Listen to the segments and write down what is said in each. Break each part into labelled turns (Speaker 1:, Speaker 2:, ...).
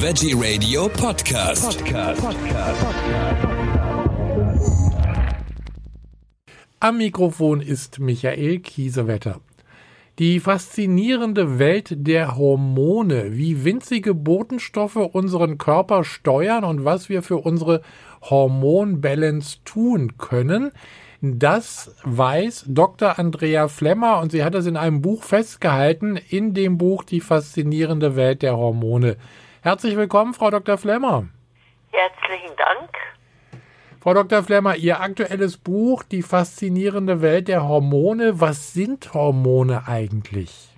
Speaker 1: Veggie Radio Podcast. Podcast.
Speaker 2: Am Mikrofon ist Michael Kiesewetter. Die faszinierende Welt der Hormone, wie winzige Botenstoffe unseren Körper steuern und was wir für unsere Hormonbalance tun können, das weiß Dr. Andrea Flemmer und sie hat es in einem Buch festgehalten, in dem Buch Die faszinierende Welt der Hormone. Herzlich willkommen, Frau Dr. Flemmer.
Speaker 3: Herzlichen Dank.
Speaker 2: Frau Dr. Flemmer, Ihr aktuelles Buch Die faszinierende Welt der Hormone. Was sind Hormone eigentlich?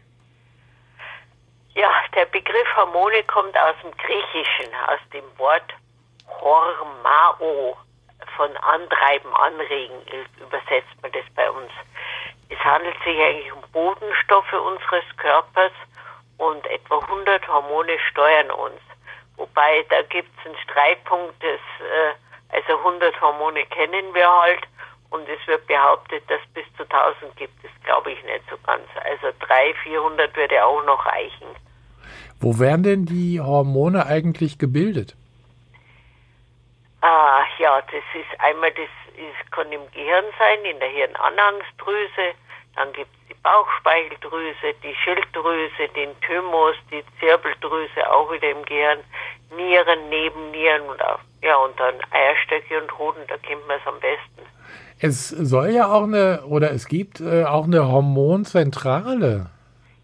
Speaker 3: Ja, der Begriff Hormone kommt aus dem Griechischen, aus dem Wort Hormao von Antreiben, Anregen übersetzt man das bei uns. Es handelt sich eigentlich um Bodenstoffe unseres Körpers und etwa 100 Hormone steuern uns. Wobei da gibt es einen Streitpunkt, das, äh, also 100 Hormone kennen wir halt und es wird behauptet, dass bis zu 1000 gibt. Das glaube ich nicht so ganz. Also 300, 400 würde auch noch reichen.
Speaker 2: Wo werden denn die Hormone eigentlich gebildet?
Speaker 3: Ah, ja, das ist einmal, das ist, kann im Gehirn sein, in der Hirnanhangsdrüse, dann gibt es die Bauchspeicheldrüse, die Schilddrüse, den Thymus, die Zirbeldrüse auch wieder im Gehirn, Nieren, Nebennieren und auch, ja, und dann Eierstöcke und Hoden, da kennt man es am besten.
Speaker 2: Es soll ja auch eine, oder es gibt äh, auch eine Hormonzentrale.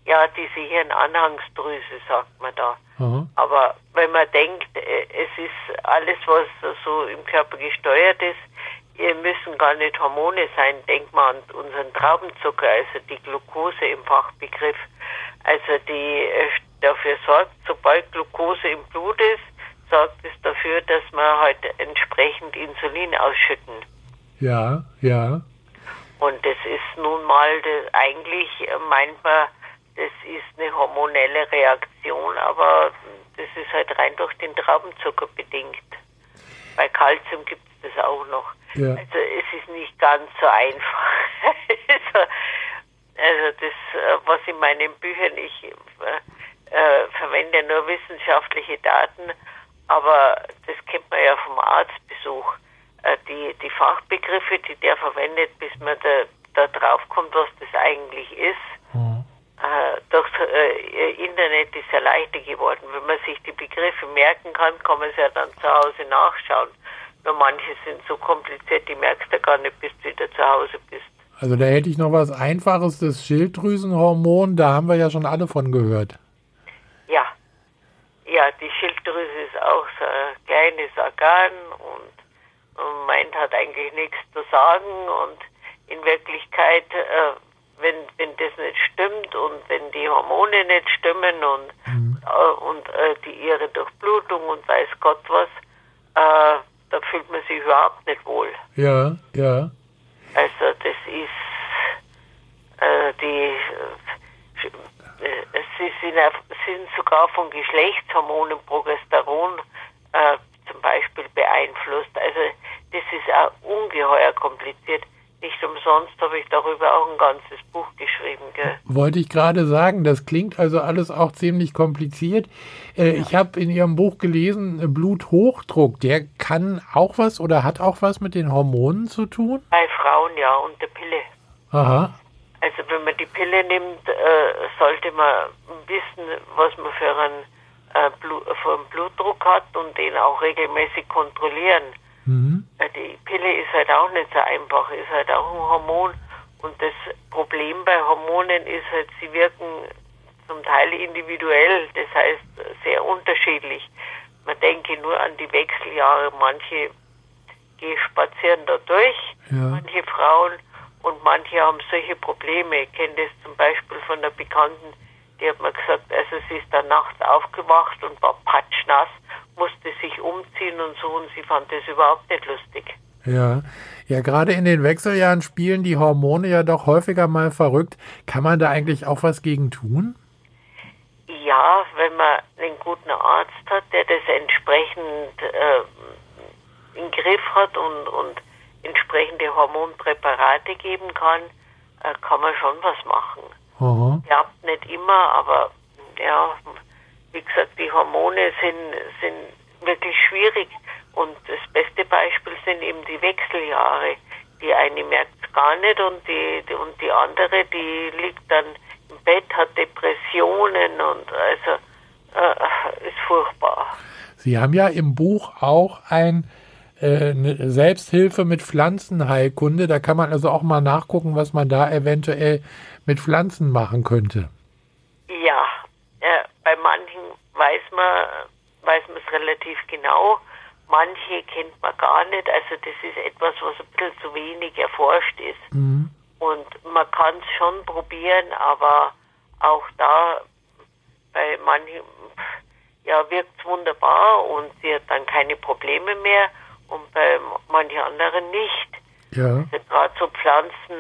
Speaker 3: Ja, diese Hirnanhangsdrüse, sagt man da.
Speaker 2: Aha.
Speaker 3: Aber wenn man denkt, äh, es ist alles, was so im Körper gesteuert ist, müssen gar nicht Hormone sein. Denkt man an unseren Traubenzucker, also die Glucose im Fachbegriff. Also die äh, dafür sorgt, sobald Glucose im Blut ist, sorgt es dafür, dass wir halt entsprechend Insulin ausschütten.
Speaker 2: Ja, ja.
Speaker 3: Und das ist nun mal, das, eigentlich meint man, das ist eine hormonelle Reaktion, aber das ist halt rein durch den Traubenzucker bedingt. Bei Kalzium gibt es das auch noch.
Speaker 2: Ja.
Speaker 3: Also es ist nicht ganz so einfach. also, also das, äh, was in meinen Büchern, ich äh, äh, verwende nur wissenschaftliche Daten, aber das kennt man ja vom Arztbesuch. Äh, die, die Fachbegriffe, die der verwendet, bis man da, da drauf kommt, was das eigentlich ist.
Speaker 2: Mhm.
Speaker 3: Äh, durch äh, Internet ist ja leichter geworden. Wenn man sich die Begriffe merken kann, kann man es ja dann zu Hause nachschauen. Nur manche sind so kompliziert, die merkst du gar nicht, bis du wieder zu Hause bist.
Speaker 2: Also da hätte ich noch was Einfaches, das Schilddrüsenhormon, da haben wir ja schon alle von gehört.
Speaker 3: Ja, ja, die Schilddrüse ist auch so ein kleines Organ und, und meint hat eigentlich nichts zu sagen und in Wirklichkeit äh, wenn, wenn das nicht stimmt und wenn die Hormone nicht stimmen und,
Speaker 2: Mhm.
Speaker 3: äh, und äh, die ihre Durchblutung und weiß Gott was, äh, da fühlt man sich überhaupt nicht wohl.
Speaker 2: Ja, ja.
Speaker 3: Also das ist äh, die äh, sie sind, sind sogar von Geschlechtshormonen Progesteron äh, zum Beispiel beeinflusst. Also das ist auch ungeheuer kompliziert. Nicht umsonst habe ich darüber auch ein ganzes Buch geschrieben. Gell?
Speaker 2: Wollte ich gerade sagen, das klingt also alles auch ziemlich kompliziert. Äh, Ich habe in Ihrem Buch gelesen, äh, Bluthochdruck, der kann auch was oder hat auch was mit den Hormonen zu tun?
Speaker 3: Bei Frauen ja und der Pille.
Speaker 2: Aha.
Speaker 3: Also wenn man die Pille nimmt, äh, sollte man wissen, was man für einen, äh, Blu für einen Blutdruck hat und den auch regelmäßig kontrollieren.
Speaker 2: Mhm.
Speaker 3: Äh, Die Pille ist halt auch nicht so einfach, ist halt auch ein Hormon. Und das Problem bei Hormonen ist halt, sie wirken zum Teil individuell, das heißt sehr unterschiedlich. Man denke nur an die Wechseljahre, manche gehen spazieren da durch,
Speaker 2: Ja.
Speaker 3: manche Frauen und manche haben solche Probleme. Ich kenne das zum Beispiel von einer Bekannten, die hat mir gesagt, also sie ist dann nachts aufgewacht und war patschnass, musste sich umziehen und so und sie fand das überhaupt nicht lustig.
Speaker 2: Ja. Ja, gerade in den Wechseljahren spielen die Hormone ja doch häufiger mal verrückt. Kann man da eigentlich auch was gegen tun?
Speaker 3: Ja, wenn man einen guten Arzt hat, der das entsprechend äh, im Griff hat und, und entsprechende Hormonpräparate geben kann, äh, kann man schon was machen.
Speaker 2: Aha.
Speaker 3: Klappt nicht immer, aber ja, wie gesagt, die Hormone sind, sind wirklich schwierig. Und das beste Beispiel sind eben die Wechseljahre. Die eine merkt es gar nicht und die, die, und die andere, die liegt dann im Bett, hat Depressionen und also äh, ist furchtbar.
Speaker 2: Sie haben ja im Buch auch ein äh, eine Selbsthilfe mit Pflanzenheilkunde. Da kann man also auch mal nachgucken, was man da eventuell mit Pflanzen machen könnte.
Speaker 3: Ja, äh, bei manchen weiß man weiß man es relativ genau. Manche kennt man gar nicht. Also das ist etwas, was ein bisschen zu wenig erforscht ist.
Speaker 2: Mhm.
Speaker 3: Und man kann es schon probieren, aber auch da bei manchen ja, wirkt es wunderbar und sie hat dann keine Probleme mehr und bei manchen anderen nicht.
Speaker 2: Ja.
Speaker 3: Also Gerade so Pflanzen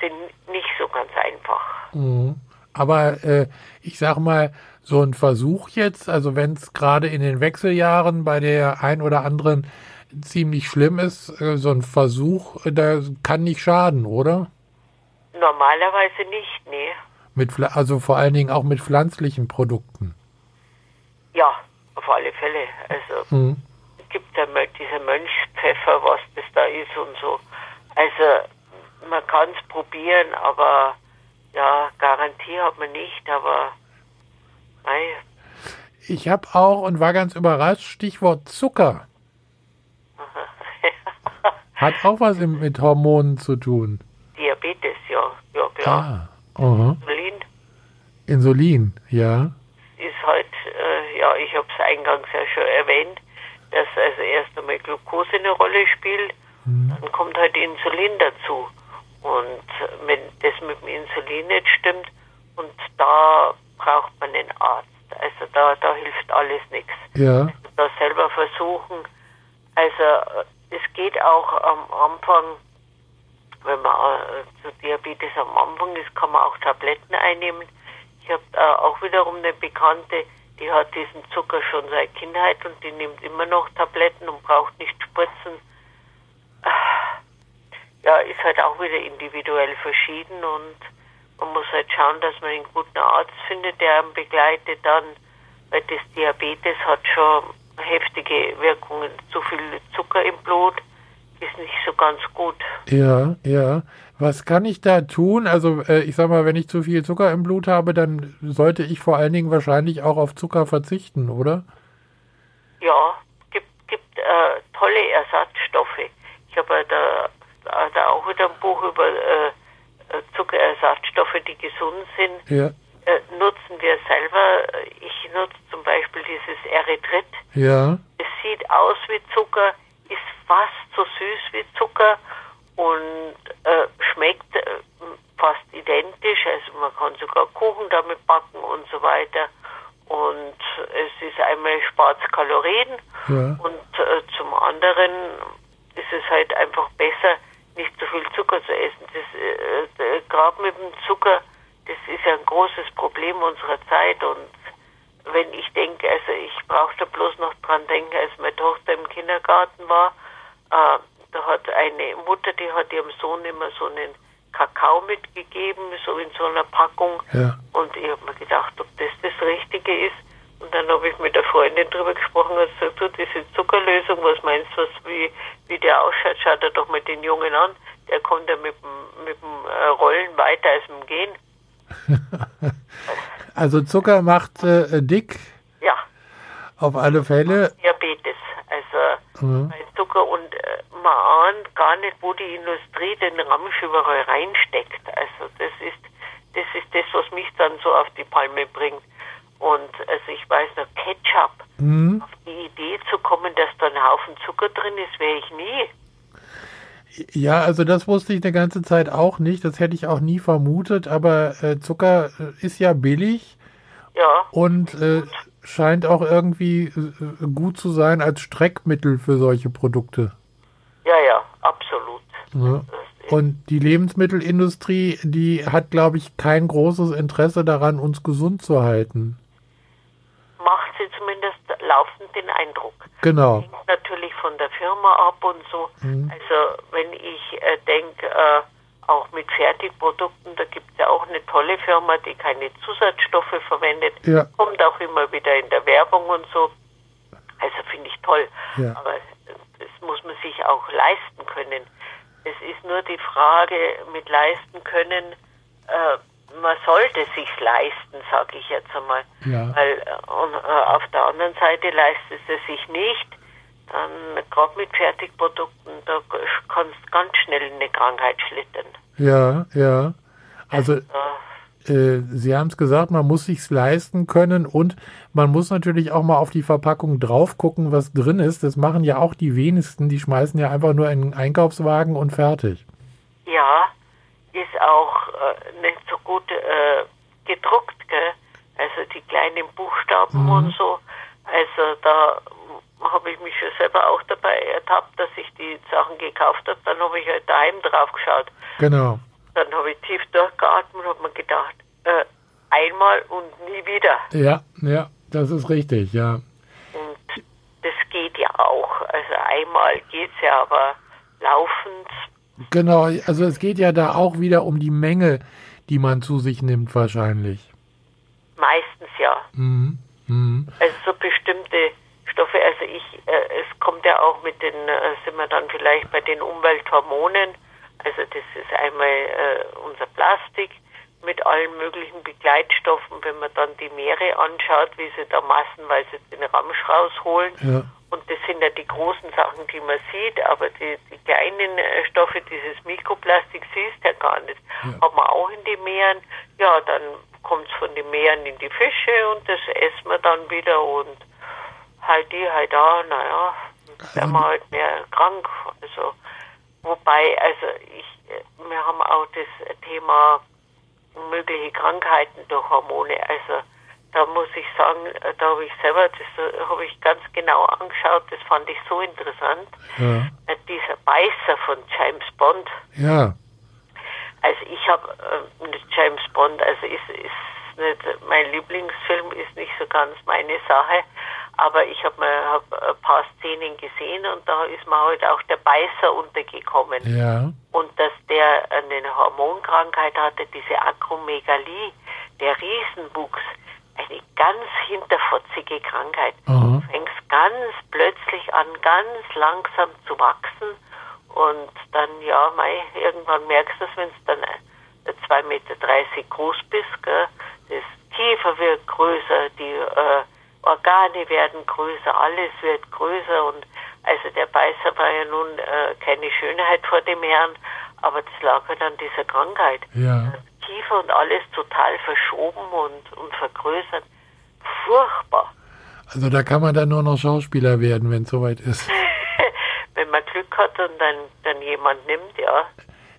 Speaker 3: sind nicht so ganz einfach.
Speaker 2: Mhm. Aber äh, ich sag mal, so ein Versuch jetzt, also wenn es gerade in den Wechseljahren bei der ein oder anderen ziemlich schlimm ist, äh, so ein Versuch, äh, da kann nicht schaden, oder?
Speaker 3: Normalerweise nicht, nee.
Speaker 2: Mit, also vor allen Dingen auch mit pflanzlichen Produkten.
Speaker 3: Ja, auf alle Fälle. Also
Speaker 2: Mhm.
Speaker 3: es gibt ja mal diese Mönchspfeffer, was das da ist und so. Also man kann es probieren, aber ja, Garantie hat man nicht, aber mei,
Speaker 2: Ich habe auch und war ganz überrascht, Stichwort Zucker. Hat auch was mit Hormonen zu tun.
Speaker 3: Diabetes, ja, ja klar.
Speaker 2: Ah, aha.
Speaker 3: Insulin
Speaker 2: Insulin, ja.
Speaker 3: ist halt, äh, ja, ich habe es eingangs ja schon erwähnt, dass also erst einmal Glucose eine Rolle spielt, dann kommt halt Insulin dazu. Und wenn das mit dem Insulin nicht stimmt, und da braucht man einen Arzt. Also da, da hilft alles nichts.
Speaker 2: Ja,
Speaker 3: Da selber versuchen. Also äh, geht auch am Anfang, wenn man äh, zu Diabetes am Anfang ist, kann man auch Tabletten einnehmen. Ich habe äh, auch wiederum eine Bekannte, die hat diesen Zucker schon seit Kindheit und die nimmt immer noch Tabletten und braucht nicht spritzen. Ja, ist halt auch wieder individuell verschieden und man muss halt schauen, dass man einen guten Arzt findet, der einen begleitet dann, weil das Diabetes hat schon heftige Wirkungen. Zu viel Zucker im Blut ist nicht so ganz gut.
Speaker 2: ja, ja. Was kann ich da tun? Also äh, ich sag mal, wenn ich zu viel Zucker im Blut habe, dann sollte ich vor allen Dingen wahrscheinlich auch auf Zucker verzichten, oder?
Speaker 3: Ja, gibt, gibt äh, tolle Ersatzstoffe. Ich habe da, da, auch wieder ein Buch über äh, äh, Zuckerersatzstoffe, die gesund sind.
Speaker 2: Ja,
Speaker 3: Äh, nutzen wir selber. Ich nutze dieses Erythrit.
Speaker 2: ja,
Speaker 3: Es sieht aus wie Zucker, ist fast so süß wie Zucker und äh, schmeckt äh, fast identisch. Also man kann sogar Kuchen damit backen und so weiter. Und es ist einmal spart Kalorien
Speaker 2: ja.
Speaker 3: und äh, zum anderen ist es halt einfach besser, nicht zu viel Zucker zu essen. Das, äh, äh, Gerade mit dem Zucker, das ist ja ein großes Problem unserer Zeit und wenn ich denke, also ich brauche da bloß noch dran denken, als meine Tochter im Kindergarten war, äh, da hat eine Mutter, die hat ihrem Sohn immer so einen Kakao mitgegeben, so in so einer Packung.
Speaker 2: Ja.
Speaker 3: Und ich habe mir gedacht, ob das das Richtige ist. Und dann habe ich mit der Freundin drüber gesprochen und gesagt, du, diese Zuckerlösung, was meinst du, was, wie, wie der ausschaut? Schaut er doch mal den Jungen an. Der kommt ja mit dem, mit dem äh, Rollen weiter als mit dem Gehen.
Speaker 2: Also Zucker macht äh, dick, auf alle Fälle.
Speaker 3: Diabetes. Also
Speaker 2: Mhm.
Speaker 3: bei Zucker und äh, man ahnt gar nicht, wo die Industrie den Ramsch überall reinsteckt. Also das ist das ist das, was mich dann so auf die Palme bringt. Und also ich weiß noch, Ketchup,
Speaker 2: Mhm.
Speaker 3: auf die Idee zu kommen, dass da ein Haufen Zucker drin ist, wäre ich nie.
Speaker 2: Ja, also das wusste ich eine ganze Zeit auch nicht. Das hätte ich auch nie vermutet. Aber äh, Zucker äh, ist ja billig
Speaker 3: Ja,
Speaker 2: und äh, scheint auch irgendwie äh, gut zu sein als Streckmittel für solche Produkte.
Speaker 3: ja, ja, absolut.
Speaker 2: Ne?
Speaker 3: Das ist,
Speaker 2: Und die Lebensmittelindustrie, die hat, glaube ich, kein großes Interesse daran, uns gesund zu halten.
Speaker 3: macht sie zumindest laufend den Eindruck.
Speaker 2: Genau.
Speaker 3: hängt natürlich von der Firma ab und so. Also wenn ich äh, denke, äh, auch mit Fertigprodukten, da gibt es ja auch eine tolle Firma, die keine Zusatzstoffe verwendet,
Speaker 2: Ja.
Speaker 3: kommt auch immer wieder in der Werbung und so. Also finde ich toll.
Speaker 2: Ja.
Speaker 3: Aber das muss man sich auch leisten können. Es ist nur die Frage mit leisten können, äh, man sollte sich leisten, sage ich jetzt einmal.
Speaker 2: Ja.
Speaker 3: Weil äh, äh, auf der anderen Seite leistet es sich nicht. Dann gerade mit Fertigprodukten, da kannst du ganz schnell in eine Krankheit schlittern.
Speaker 2: Ja, ja. Also
Speaker 3: Äh,
Speaker 2: Sie haben es gesagt, man muss sich's leisten können und man muss natürlich auch mal auf die Verpackung drauf gucken, was drin ist. Das machen ja auch die wenigsten. Die schmeißen ja einfach nur in den Einkaufswagen und fertig.
Speaker 3: Ja, ist auch äh, nicht so gut äh, gedruckt, gell? Also die kleinen Buchstaben und so. Also da habe ich mich schon selber auch dabei ertappt, dass ich die Sachen gekauft habe. Dann habe ich halt daheim drauf geschaut.
Speaker 2: Genau.
Speaker 3: Dann habe ich tief durchgeatmet und habe mir gedacht, äh, einmal und nie wieder.
Speaker 2: Ja, ja, das ist richtig, ja.
Speaker 3: Und das geht ja auch. Also einmal geht's ja, aber laufend,
Speaker 2: Genau, also es geht ja da auch wieder um die Menge, die man zu sich nimmt wahrscheinlich.
Speaker 3: meistens ja.
Speaker 2: Mhm. Mhm.
Speaker 3: Also so bestimmte Stoffe, also ich, äh, es kommt ja auch mit den, äh, sind wir dann vielleicht bei den Umwelthormonen, also das ist einmal äh, unser Plastik mit allen möglichen Begleitstoffen, wenn man dann die Meere anschaut, wie sie da massenweise den Ramsch rausholen.
Speaker 2: Ja.
Speaker 3: Und das sind ja die großen Sachen, die man sieht, aber die, die kleinen äh, Stoffe, dieses Mikroplastik siehst ja gar nicht.
Speaker 2: Ja.
Speaker 3: Haben wir auch in den Meeren. Ja, dann kommt es von den Meeren in die Fische und das essen wir dann wieder und halt die, halt da, naja, werden wir halt mehr krank. Also, wobei, also ich, wir haben auch das Thema mögliche Krankheiten durch Hormone. Also da muss ich sagen, da habe ich selber, das äh, habe ich ganz genau angeschaut, das fand ich so interessant.
Speaker 2: Ja.
Speaker 3: Äh, Dieser Beißer von James Bond,
Speaker 2: Ja.
Speaker 3: also ich habe äh, James Bond, also ist, ist nicht, mein Lieblingsfilm ist nicht so ganz meine Sache, aber ich habe hab ein paar Szenen gesehen und da ist mir halt auch der Beißer untergekommen.
Speaker 2: Ja.
Speaker 3: Und dass der eine Hormonkrankheit hatte, diese Akromegalie, der Riesenwuchs, eine ganz hinterfotzige Krankheit.
Speaker 2: Aha.
Speaker 3: Du fängst ganz plötzlich an, ganz langsam zu wachsen und dann, ja, mei, irgendwann merkst du es, wenn du dann äh, 2,30 Meter groß bist, gell? das Kiefer wird größer, die äh, Organe werden größer, alles wird größer und also der Beißer war ja nun äh, keine Schönheit vor dem Herrn, aber das lag halt an dieser Krankheit.
Speaker 2: Ja.
Speaker 3: Kiefer und alles total verschoben und, und vergrößert. Furchtbar.
Speaker 2: Also da kann man dann nur noch Schauspieler werden, wenn es soweit ist.
Speaker 3: Wenn man Glück hat und dann, dann jemand nimmt, ja.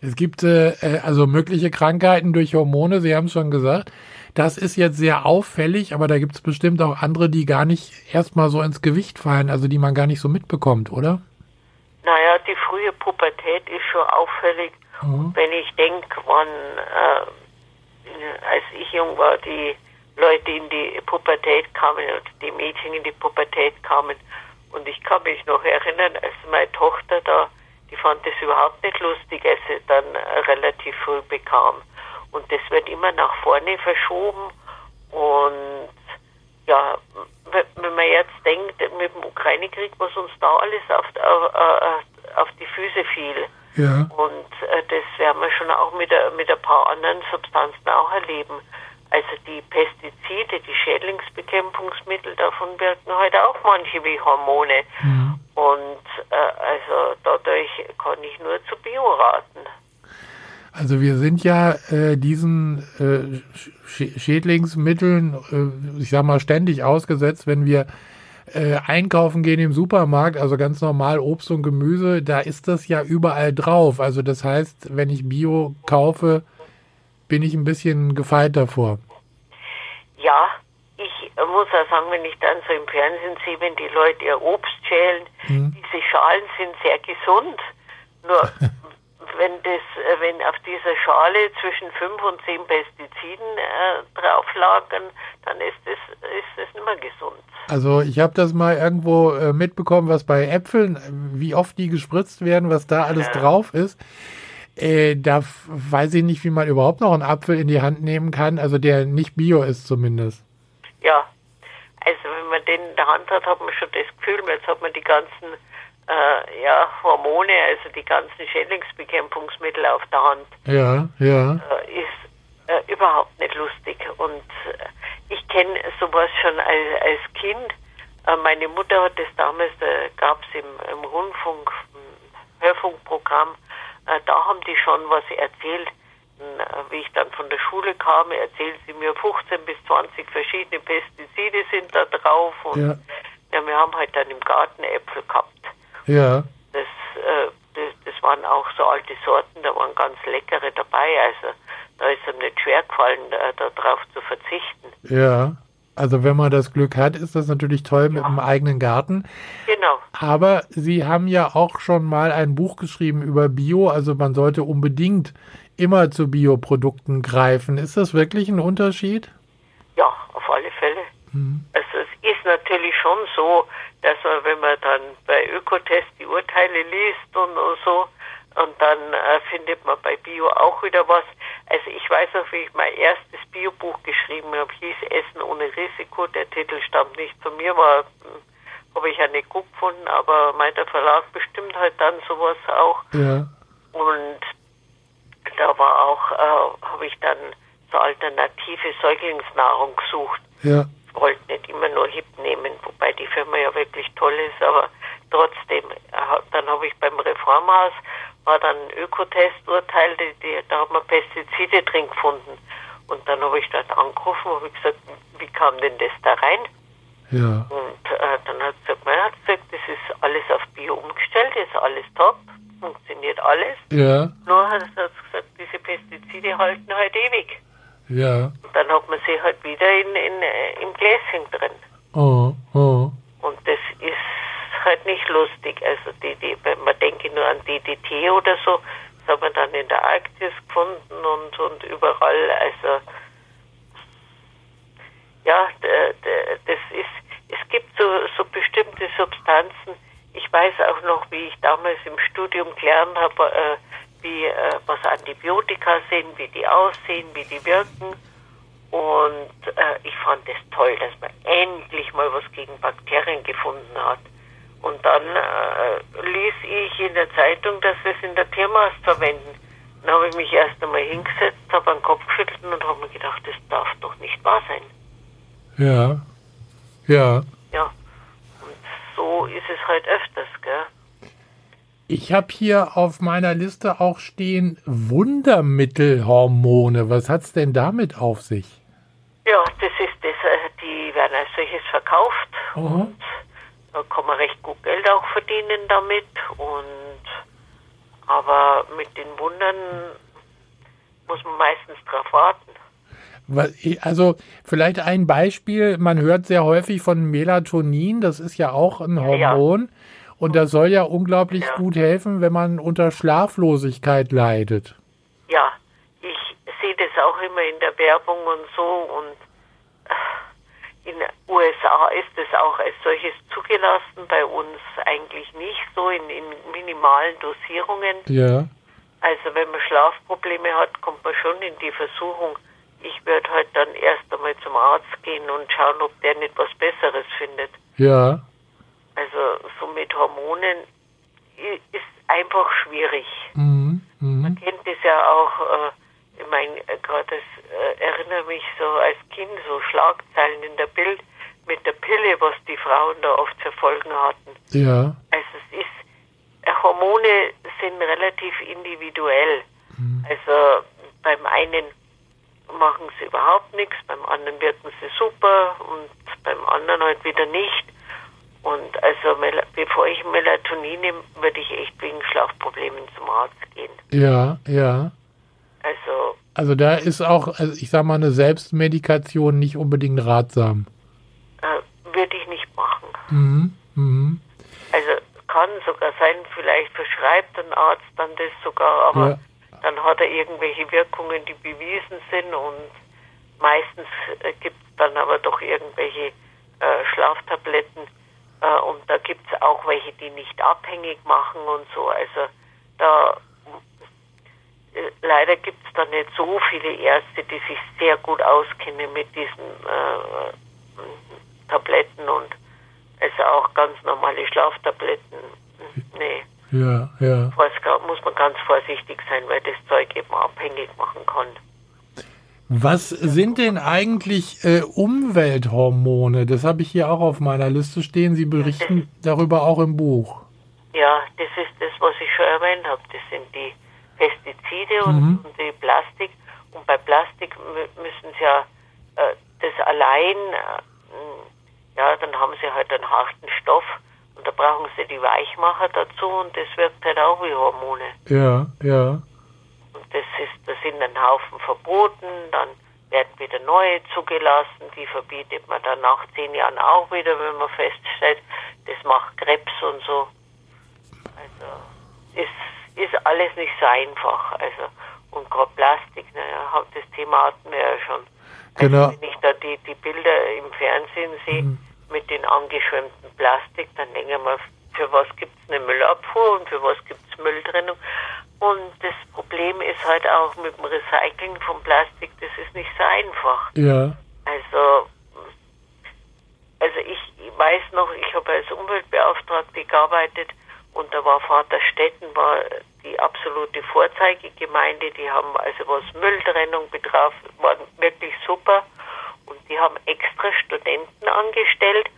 Speaker 2: Es gibt äh, äh, also mögliche Krankheiten durch Hormone, Sie haben es schon gesagt. Das ist jetzt sehr auffällig, aber da gibt es bestimmt auch andere, die gar nicht erstmal so ins Gewicht fallen, also die man gar nicht so mitbekommt, oder?
Speaker 3: Naja, die frühe Pubertät ist schon auffällig.
Speaker 2: Mhm.
Speaker 3: Wenn ich denke, wann, äh, als ich jung war, die Leute in die Pubertät kamen oder die Mädchen in die Pubertät kamen. Und ich kann mich noch erinnern, als meine Tochter da, die fand das überhaupt nicht lustig, als sie dann äh, relativ früh bekam. Und das wird immer nach vorne verschoben. Und ja, wenn man jetzt denkt, mit dem Ukraine-Krieg, was uns da alles auf, auf, auf- auf die Füße fiel.
Speaker 2: Ja.
Speaker 3: Und äh, das werden wir schon auch mit, äh, mit ein paar anderen Substanzen auch erleben. Also die Pestizide, die Schädlingsbekämpfungsmittel, davon wirken heute auch manche wie Hormone.
Speaker 2: Mhm.
Speaker 3: Und äh, also dadurch kann ich nur zu Bio raten.
Speaker 2: Also wir sind ja äh, diesen äh, Sch Schädlingsmitteln, äh, ich sag mal, ständig ausgesetzt, wenn wir äh, einkaufen gehen im Supermarkt, also ganz normal Obst und Gemüse, da ist das ja überall drauf. Also das heißt, wenn ich Bio kaufe, bin ich ein bisschen gefeit davor.
Speaker 3: Ja, ich muss auch sagen, wenn ich dann so im Fernsehen sehe, wenn die Leute ihr Obst schälen, diese Schalen sind sehr gesund. Nur wenn das, äh, wenn auf dieser Schale zwischen fünf und zehn Pestiziden äh, drauf lagern, dann ist das, ist das nicht mehr gesund.
Speaker 2: Also ich habe das mal irgendwo äh, mitbekommen, was bei Äpfeln, äh, wie oft die gespritzt werden, was da alles
Speaker 3: Ja.
Speaker 2: drauf ist. Äh, da weiß ich nicht, wie man überhaupt noch einen Apfel in die Hand nehmen kann, also der nicht bio ist zumindest.
Speaker 3: Ja, Also wenn man den in der Hand hat, hat man schon das Gefühl, jetzt hat man die ganzen äh, ja, Hormone, also die ganzen Schädlingsbekämpfungsmittel auf der Hand.
Speaker 2: Ja, ja.
Speaker 3: Äh, ist äh, überhaupt nicht lustig. Und äh, ich kenne sowas schon als, als Kind. Äh, meine Mutter hat das damals, äh, gab es im, im Rundfunk, im Hörfunkprogramm, äh, da haben die schon was erzählt. Äh, wie ich dann von der Schule kam, erzählen sie mir 15 bis 20 verschiedene Pestizide sind da drauf. Und
Speaker 2: Ja.
Speaker 3: ja, wir haben halt dann im Garten Äpfel gehabt.
Speaker 2: Ja.
Speaker 3: Das, äh, das, das waren auch so alte Sorten, da waren ganz leckere dabei. Also da ist einem nicht schwer gefallen, äh, darauf zu verzichten.
Speaker 2: Ja. Also wenn man das Glück hat, ist das natürlich toll mit
Speaker 3: Ja.
Speaker 2: dem eigenen Garten.
Speaker 3: Genau.
Speaker 2: Aber Sie haben ja auch schon mal ein Buch geschrieben über Bio, also man sollte unbedingt immer zu Bioprodukten greifen. Ist das wirklich ein Unterschied?
Speaker 3: Ja, auf alle Fälle. Also es ist natürlich schon so, dass man, wenn man dann bei Ökotest die Urteile liest und, und so, und dann äh, findet man bei Bio auch wieder was. Also ich weiß noch, wie ich mein erstes Biobuch geschrieben habe, hieß Essen ohne Risiko. Der Titel stammt nicht von mir, war habe ich ja nicht gut gefunden, aber mein der Verlag bestimmt halt dann sowas auch.
Speaker 2: Ja.
Speaker 3: Und da war auch, äh, habe ich dann so alternative Säuglingsnahrung gesucht.
Speaker 2: Ja.
Speaker 3: Wollte nicht immer nur HIP nehmen, wobei die Firma ja wirklich toll ist, aber trotzdem, äh, dann habe ich beim Reformhaus, war dann ein Ökotesturteil, die, die, da hat man Pestizide drin gefunden. Und dann habe ich dort angerufen und habe gesagt, wie kam denn das da rein?
Speaker 2: Ja.
Speaker 3: Und äh, dann hat sie gesagt, hat gesagt, das ist alles auf Bio umgestellt, ist alles top, funktioniert alles.
Speaker 2: Ja.
Speaker 3: Nur hat sie gesagt, diese Pestizide halten halt ewig.
Speaker 2: Ja.
Speaker 3: Dann hat man sie halt wieder in, in, äh, im Gläschen drin.
Speaker 2: Oh, oh.
Speaker 3: Und das ist halt nicht lustig. Also die, die, wenn man denke nur an DDT oder so, das hat man dann in der Arktis gefunden und, und überall. Also ja, das ist, es gibt so, so bestimmte Substanzen. Ich weiß auch noch, wie ich damals im Studium gelernt habe, äh, wie äh, was Antibiotika sind, wie die aussehen, wie die wirken. Und äh, ich fand es toll, dass man endlich mal was gegen Bakterien gefunden hat. Und dann äh, ließ ich in der Zeitung, dass wir es in der Tiermast verwenden. Dann habe ich mich erst einmal hingesetzt, habe einen Kopf geschüttelt und habe mir gedacht, das darf doch nicht wahr sein.
Speaker 2: Ja. Ja.
Speaker 3: Ja. Und so ist es halt öfters, gell?
Speaker 2: Ich habe hier auf meiner Liste auch stehen Wundermittelhormone. Was hat's denn damit auf sich?
Speaker 3: Ja, das ist das, äh, die werden als solches verkauft. Und da kann man recht gut Geld auch verdienen damit. Und aber mit den Wundern muss man meistens drauf warten.
Speaker 2: Also vielleicht ein Beispiel, man hört sehr häufig von Melatonin, das ist ja auch ein Hormon. Und das soll ja unglaublich
Speaker 3: Ja.
Speaker 2: gut helfen, wenn man unter Schlaflosigkeit leidet.
Speaker 3: Ja, das auch immer in der Werbung und so und äh, in den USA ist es auch als solches zugelassen, bei uns eigentlich nicht so in, in minimalen Dosierungen.
Speaker 2: Ja,
Speaker 3: Also wenn man Schlafprobleme hat, kommt man schon in die Versuchung. Ich würde halt dann erst einmal zum Arzt gehen und schauen, ob der nicht was Besseres findet.
Speaker 2: ja,
Speaker 3: Also so mit Hormonen ist einfach schwierig.
Speaker 2: mhm. Mhm.
Speaker 3: Man kennt das ja auch, äh, ich meine, äh, gerade das äh, erinnere mich so als Kind, so Schlagzeilen in der Bild mit der Pille, was die Frauen da oft für Folgen hatten.
Speaker 2: ja,
Speaker 3: Also es ist, äh, Hormone sind relativ individuell. Also beim einen machen sie überhaupt nichts, beim anderen wirken sie super und beim anderen halt wieder nicht. Und also bevor ich Melatonin nehme, würde ich echt wegen Schlafproblemen zum Arzt gehen.
Speaker 2: ja, ja.
Speaker 3: Also
Speaker 2: Also da ist auch, also ich sag mal, eine Selbstmedikation nicht unbedingt ratsam.
Speaker 3: äh, würde ich nicht machen.
Speaker 2: Mhm. Mhm.
Speaker 3: Also kann sogar sein, vielleicht verschreibt ein Arzt dann das sogar, aber
Speaker 2: Ja.
Speaker 3: dann hat er irgendwelche Wirkungen, die bewiesen sind und meistens äh, gibt es dann aber doch irgendwelche äh, Schlaftabletten äh, und da gibt es auch welche, die nicht abhängig machen und so. Also da leider gibt es da nicht so viele Ärzte, die sich sehr gut auskennen mit diesen äh, Tabletten. und also auch ganz normale Schlaftabletten. Nee.
Speaker 2: Ja, ja.
Speaker 3: Muss man ganz vorsichtig sein, weil das Zeug eben abhängig machen kann.
Speaker 2: Was sind denn eigentlich äh, Umwelthormone? Das habe ich hier auch auf meiner Liste stehen. Sie berichten darüber auch im Buch.
Speaker 3: Ja, das ist das, was ich schon erwähnt habe. Das sind die Pestizide und,
Speaker 2: Mhm.
Speaker 3: und die Plastik. Und bei Plastik mü- müssen sie ja äh, das allein, äh, ja, dann haben sie halt einen harten Stoff und da brauchen sie die Weichmacher dazu und das wirkt halt auch wie Hormone.
Speaker 2: Ja, ja.
Speaker 3: Und das ist, da sind ein Haufen verboten, dann werden wieder neue zugelassen, die verbietet man dann nach zehn Jahren auch wieder, wenn man feststellt, das macht Krebs und so. Also ist, ist alles nicht so einfach. Also und gerade Plastik, naja, das Thema hatten wir ja schon.
Speaker 2: Genau.
Speaker 3: Also wenn ich da die, die Bilder im Fernsehen sehe mit den angeschwemmten Plastik, dann denke ich mir, für was gibt es eine Müllabfuhr und für was gibt es Mülltrennung. Und das Problem ist halt auch mit dem Recycling von Plastik, das ist nicht so einfach.
Speaker 2: Ja.
Speaker 3: Also, also ich weiß noch, ich habe als Umweltbeauftragte gearbeitet und da war Vaterstetten war die absolute Vorzeigegemeinde. Die haben also was Mülltrennung betraf, waren wirklich super und die haben extra Studenten angestellt,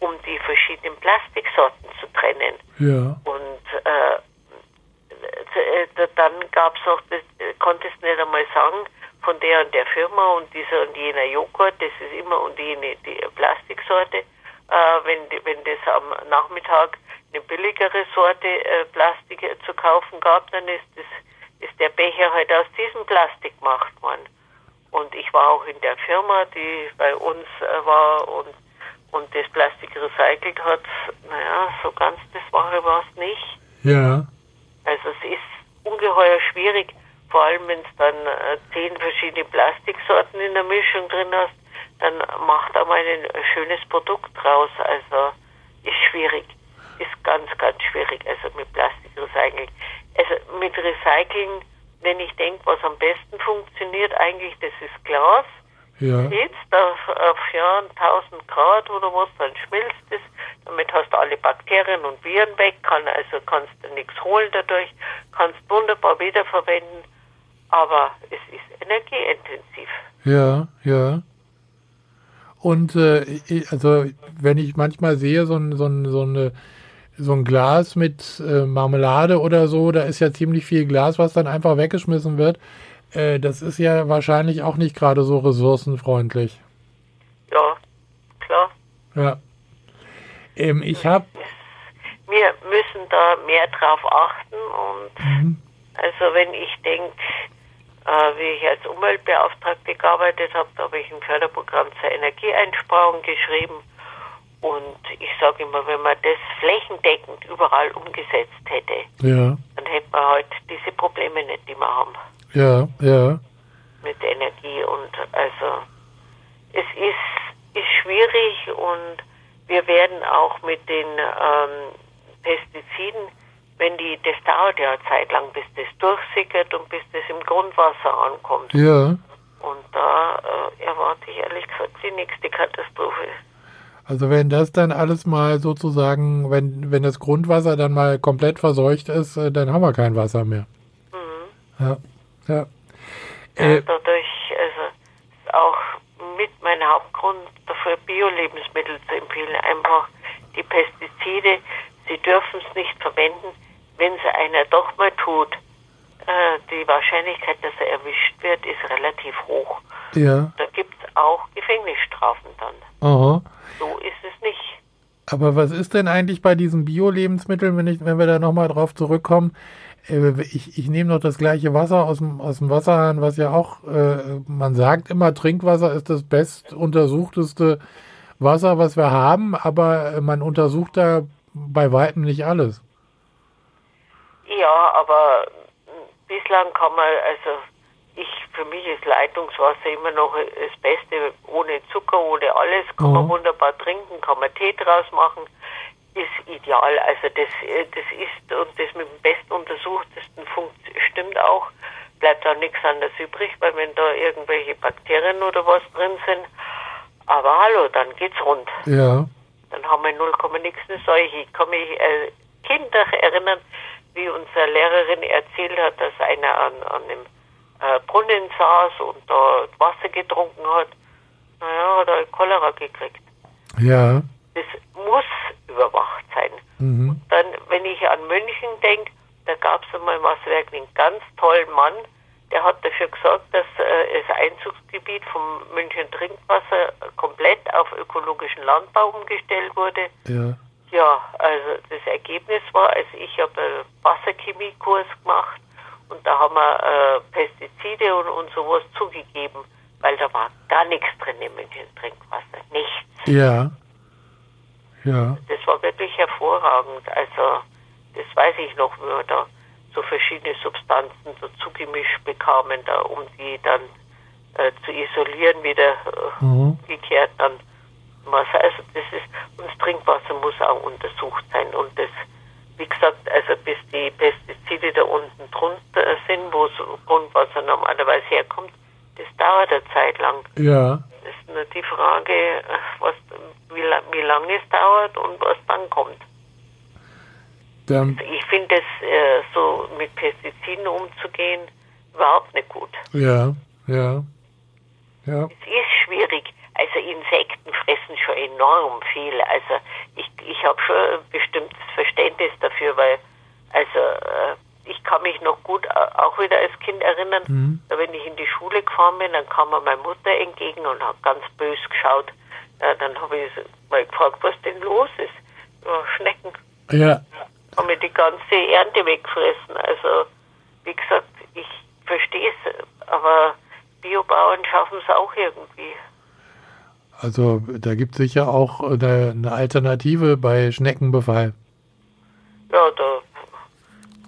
Speaker 3: um die verschiedenen Plastiksorten zu trennen.
Speaker 2: Ja.
Speaker 3: Und äh, äh, dann gab es noch, das äh, konntest nicht einmal sagen, von der und der Firma und dieser und jener Joghurt, das ist immer und jene die Plastiksorte. Äh, wenn, wenn das am Nachmittag eine billigere Sorte äh, Plastik äh, zu kaufen gab, dann ist, das, ist der Becher halt aus diesem Plastik gemacht worden. Und ich war auch in der Firma, die bei uns äh, war und, und das Plastik recycelt hat. Naja, so ganz das Wahre war es nicht.
Speaker 2: Ja.
Speaker 3: Also es ist ungeheuer schwierig, vor allem wenn es dann äh, zehn verschiedene Plastiksorten in der Mischung drin hast, dann macht da mal ein schönes Produkt draus. Also ist schwierig. Ist ganz, ganz schwierig, also mit Plastikrecycling. Also mit Recycling, wenn ich denke, was am besten funktioniert, eigentlich, das ist Glas.
Speaker 2: Ja.
Speaker 3: Jetzt auf, auf ja, 1000 Grad oder was, dann schmilzt es. Damit hast du alle Bakterien und Viren weg, kann, also kannst du nichts holen dadurch, kannst wunderbar wiederverwenden, aber es ist energieintensiv.
Speaker 2: Ja, ja. Und äh, ich- also wenn ich manchmal sehe, so ein, so ein, so eine, so ein Glas mit äh, Marmelade oder so, da ist ja ziemlich viel Glas, was dann einfach weggeschmissen wird. Äh, das ist ja wahrscheinlich auch nicht gerade so ressourcenfreundlich.
Speaker 3: Ja, klar.
Speaker 2: Ja. Ähm, ich habe,
Speaker 3: Wir müssen da mehr drauf achten und also wenn ich denke, äh, wie ich als Umweltbeauftragte gearbeitet habe, da habe ich ein Förderprogramm zur Energieeinsparung geschrieben und ich sage immer, wenn man das flächendeckend überall umgesetzt hätte,
Speaker 2: ja,
Speaker 3: dann hätten wir heute diese Probleme nicht, die wir haben
Speaker 2: ja, ja,
Speaker 3: mit Energie und also es ist, ist schwierig und wir werden auch mit den ähm, Pestiziden, wenn die, das dauert ja eine Zeit lang, bis das durchsickert und bis das im Grundwasser ankommt.
Speaker 2: ja.
Speaker 3: Und da äh, erwarte ich ehrlich gesagt die nächste Katastrophe.
Speaker 2: Also wenn das dann alles mal sozusagen, wenn, wenn das Grundwasser dann mal komplett verseucht ist, äh, dann haben wir kein Wasser mehr. Ja, ja. Äh,
Speaker 3: Dadurch, also ist auch mit mein Hauptgrund dafür, Bio-Lebensmittel zu empfehlen. Einfach die Pestizide, sie dürfen es nicht verwenden. Wenn es einer doch mal tut, äh, die Wahrscheinlichkeit, dass er erwischt wird, ist relativ hoch.
Speaker 2: ja,
Speaker 3: Da gibt es auch Gefängnisstrafen dann.
Speaker 2: aha.
Speaker 3: So ist es nicht.
Speaker 2: Aber was ist denn eigentlich bei diesen Bio-Lebensmitteln, wenn, ich, wenn wir da nochmal drauf zurückkommen? Äh, Ich, ich nehme noch das gleiche Wasser aus dem, aus dem Wasserhahn, was ja auch, äh, man sagt immer, Trinkwasser ist das best untersuchteste Wasser, was wir haben, aber man untersucht da bei weitem nicht alles.
Speaker 3: Ja, aber bislang kann man, also ich, für mich ist Leitungswasser immer noch das Beste, ohne Zucker, ohne alles, kann man
Speaker 2: Mhm.
Speaker 3: wunderbar trinken, kann man Tee draus machen, ist ideal. Also das, äh, das ist, und das mit dem bestuntersuchtesten funkt, stimmt auch, bleibt auch nichts anderes übrig, weil wenn da irgendwelche Bakterien oder was drin sind, aber hallo, dann geht's rund.
Speaker 2: Ja,
Speaker 3: dann haben wir 0, nix eine Seuche. Ich kann mich äh, Kinder erinnern, wie unsere Lehrerin erzählt hat, dass einer an, an einem äh, Brunnen saß und da Wasser getrunken hat. Naja, hat er Cholera gekriegt.
Speaker 2: Ja.
Speaker 3: Das muss überwacht sein.
Speaker 2: Mhm.
Speaker 3: Dann, wenn ich an München denke, da gab es einmal was wirklich einen ganz tollen Mann, der hat dafür gesorgt, dass äh, das Einzugsgebiet vom München Trinkwasser komplett auf ökologischen Landbau umgestellt wurde.
Speaker 2: Ja.
Speaker 3: Ja, also das Ergebnis war, also ich habe einen Wasserchemiekurs gemacht und da haben wir äh, Pestizide und, und sowas zugegeben, weil da war gar nichts drin im München Trinkwasser. Nichts.
Speaker 2: Ja. Ja.
Speaker 3: Das war wirklich hervorragend. Also das weiß ich noch, wie wir da so verschiedene Substanzen so zugemischt bekamen, da, um die dann äh, zu isolieren, wieder äh,
Speaker 2: Mhm.
Speaker 3: gekehrt dann Wasser. Also das ist, und das Trinkwasser muss auch untersucht sein. Und das, wie gesagt, also bis die Pestizide da unten drunter sind, wo Grundwasser normalerweise herkommt, das dauert eine Zeit lang.
Speaker 2: Ja.
Speaker 3: Das ist nur die Frage, was, wie, wie lange es dauert und was dann kommt.
Speaker 2: Dann,
Speaker 3: Ich finde es äh, so mit Pestiziden umzugehen überhaupt nicht gut.
Speaker 2: ja. Ja. Ja.
Speaker 3: Es ist schwierig. Also Insekten fressen schon enorm viel. Also ich, ich habe schon ein bestimmtes Verständnis dafür, weil also äh, ich kann mich noch gut au- auch wieder als Kind erinnern,
Speaker 2: Mhm.
Speaker 3: wenn ich in die Schule gefahren bin, dann kam mir meine Mutter entgegen und hat ganz bös geschaut. Dann habe ich mal gefragt, was denn los ist. Ja, Schnecken
Speaker 2: Ja.
Speaker 3: haben mir die ganze Ernte weggefressen. Also, wie gesagt, ich verstehe es, aber Biobauern schaffen es auch irgendwie.
Speaker 2: Also da gibt es sicher auch eine, eine Alternative bei Schneckenbefall.
Speaker 3: Ja, da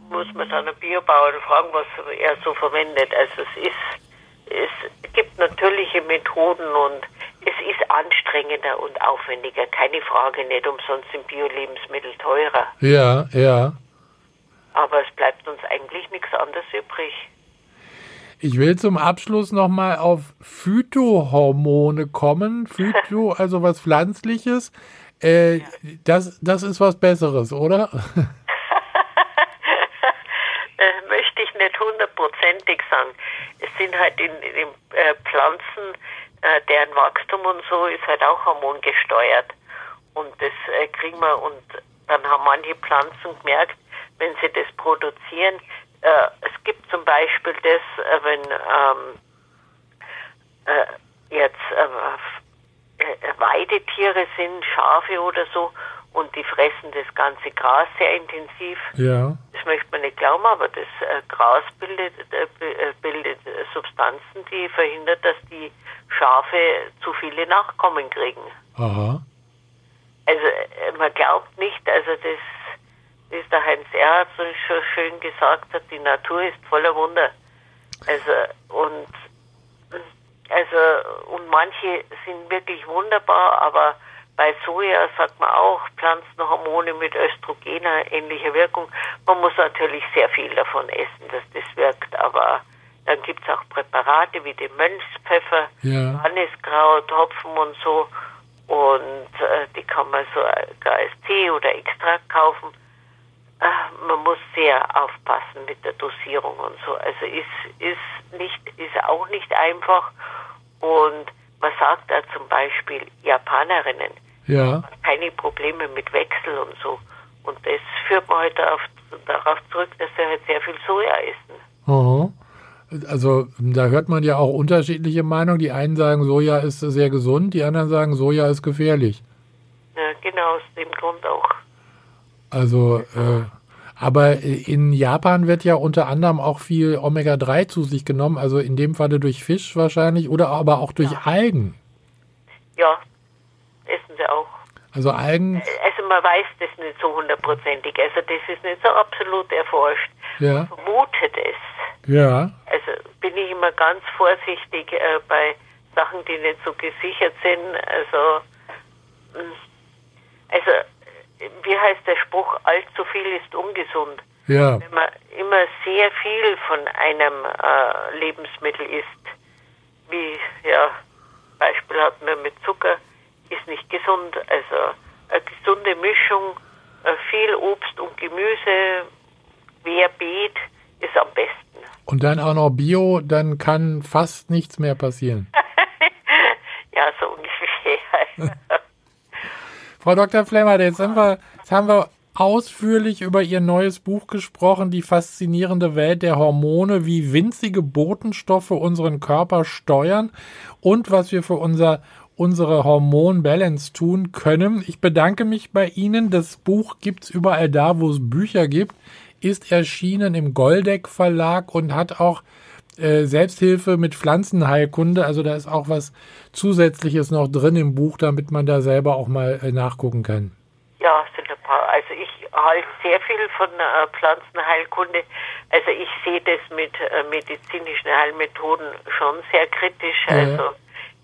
Speaker 3: muss man dann einen Biobauern fragen, was er so verwendet. Also es ist, es gibt natürliche Methoden und es ist anstrengender und aufwendiger, keine Frage, nicht umsonst sind Bio-Lebensmittel teurer.
Speaker 2: Ja, ja.
Speaker 3: Aber es bleibt uns eigentlich nichts anderes übrig.
Speaker 2: Ich will zum Abschluss nochmal auf Phytohormone kommen. Phyto, also was Pflanzliches. Äh, das, das ist was Besseres, oder?
Speaker 3: äh, möchte ich nicht hundertprozentig sagen. Es sind halt in, in den äh, Pflanzen, äh, deren Wachstum und so ist halt auch hormongesteuert. Und das äh, kriegen wir, und dann haben manche Pflanzen gemerkt, wenn sie das produzieren, äh, es gibt zum Beispiel das, äh, wenn ähm, äh, jetzt äh, äh, Weidetiere sind, Schafe oder so, und die fressen das ganze Gras sehr intensiv.
Speaker 2: Ja.
Speaker 3: Das möchte man nicht glauben, aber das äh, Gras bildet, bildet Substanzen, die verhindert, dass die Schafe zu viele Nachkommen kriegen.
Speaker 2: Aha.
Speaker 3: Also man glaubt nicht, also das, wie es der Heinz Erhardt so schon schön gesagt hat, die Natur ist voller Wunder. Also und also und manche sind wirklich wunderbar, aber bei Soja sagt man auch Pflanzenhormone mit Östrogener ähnlicher Wirkung. Man muss natürlich sehr viel davon essen, dass das wirkt, aber dann gibt es auch Präparate wie den Mönchspfeffer,
Speaker 2: Ja.
Speaker 3: Johanniskraut, Hopfen und so. Und äh, die kann man so als Tee oder Extrakt kaufen. Man muss sehr aufpassen mit der Dosierung und so. Also ist, ist, nicht, ist auch nicht einfach. Und man sagt da zum Beispiel Japanerinnen,
Speaker 2: Ja.
Speaker 3: keine Probleme mit Wechsel und so. Und das führt man halt darauf, zurück, dass sie halt sehr viel Soja essen.
Speaker 2: Aha. Also da hört man ja auch unterschiedliche Meinungen. Die einen sagen, Soja ist sehr gesund, die anderen sagen, Soja ist gefährlich.
Speaker 3: Ja, genau, aus dem Grund auch.
Speaker 2: Also, äh, aber in Japan wird ja unter anderem auch viel Omega-3 zu sich genommen, also in dem Falle durch Fisch wahrscheinlich oder aber auch durch Algen.
Speaker 3: Ja, essen sie auch.
Speaker 2: Also Algen,
Speaker 3: Also man weiß das nicht so hundertprozentig. Also das ist nicht so absolut erforscht.
Speaker 2: ja,
Speaker 3: Vermutet es.
Speaker 2: ja,
Speaker 3: Also bin ich immer ganz vorsichtig äh, bei Sachen, die nicht so gesichert sind. Also, mh, also wie heißt der Spruch, allzu viel ist ungesund.
Speaker 2: ja,
Speaker 3: Wenn man immer sehr viel von einem äh, Lebensmittel isst, wie ja Beispiel hat man mit Zucker, ist nicht gesund. Also eine gesunde Mischung, äh, viel Obst und Gemüse, Querbeet ist am besten.
Speaker 2: Und dann auch noch Bio, dann kann fast nichts mehr passieren.
Speaker 3: ja, so ungefähr.
Speaker 2: Frau Dr. Flemmer, jetzt, wir, jetzt haben wir ausführlich über Ihr neues Buch gesprochen, die faszinierende Welt der Hormone, wie winzige Botenstoffe unseren Körper steuern und was wir für unser unsere Hormonbalance tun können. Ich bedanke mich bei Ihnen. Das Buch gibt's überall da, wo es Bücher gibt, ist erschienen im Goldeck Verlag und hat auch äh, Selbsthilfe mit Pflanzenheilkunde. Also da ist auch was Zusätzliches noch drin im Buch, damit man da selber auch mal äh, nachgucken kann.
Speaker 3: Ja, sind ein paar. Also ich halte sehr viel von äh, Pflanzenheilkunde. Also ich sehe das mit äh, medizinischen Heilmethoden schon sehr kritisch.
Speaker 2: Ja.
Speaker 3: Also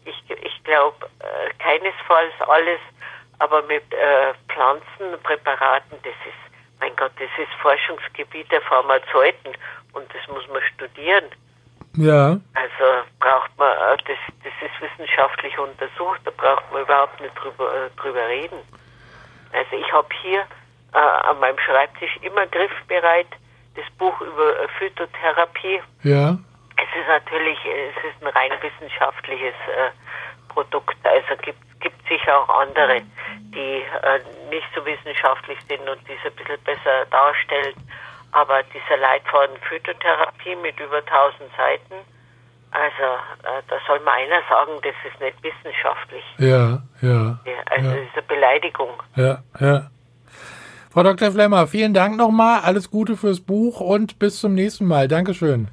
Speaker 3: ich, ich glaube äh, keinesfalls alles, aber mit äh, Pflanzenpräparaten, das ist, mein Gott, das ist Forschungsgebiet der Pharmazeuten und das muss man studieren.
Speaker 2: Ja.
Speaker 3: Also braucht man, äh, das, das ist wissenschaftlich untersucht, da braucht man überhaupt nicht drüber, äh, drüber reden. Also ich habe hier äh, an meinem Schreibtisch immer griffbereit das Buch über äh, Phytotherapie.
Speaker 2: Ja.
Speaker 3: Es ist natürlich, es ist ein rein wissenschaftliches äh, Produkt. Also gibt gibt sicher auch andere, die äh, nicht so wissenschaftlich sind und die es ein bisschen besser darstellen. Aber dieser Leitfaden Phytotherapie mit über 1000 Seiten, also äh, da soll mal einer sagen, das ist nicht wissenschaftlich.
Speaker 2: Ja, ja.
Speaker 3: Ja, also
Speaker 2: ja.
Speaker 3: das ist eine Beleidigung.
Speaker 2: Ja, ja. Frau Dr. Flemmer, vielen Dank nochmal. Alles Gute fürs Buch und bis zum nächsten Mal. Dankeschön.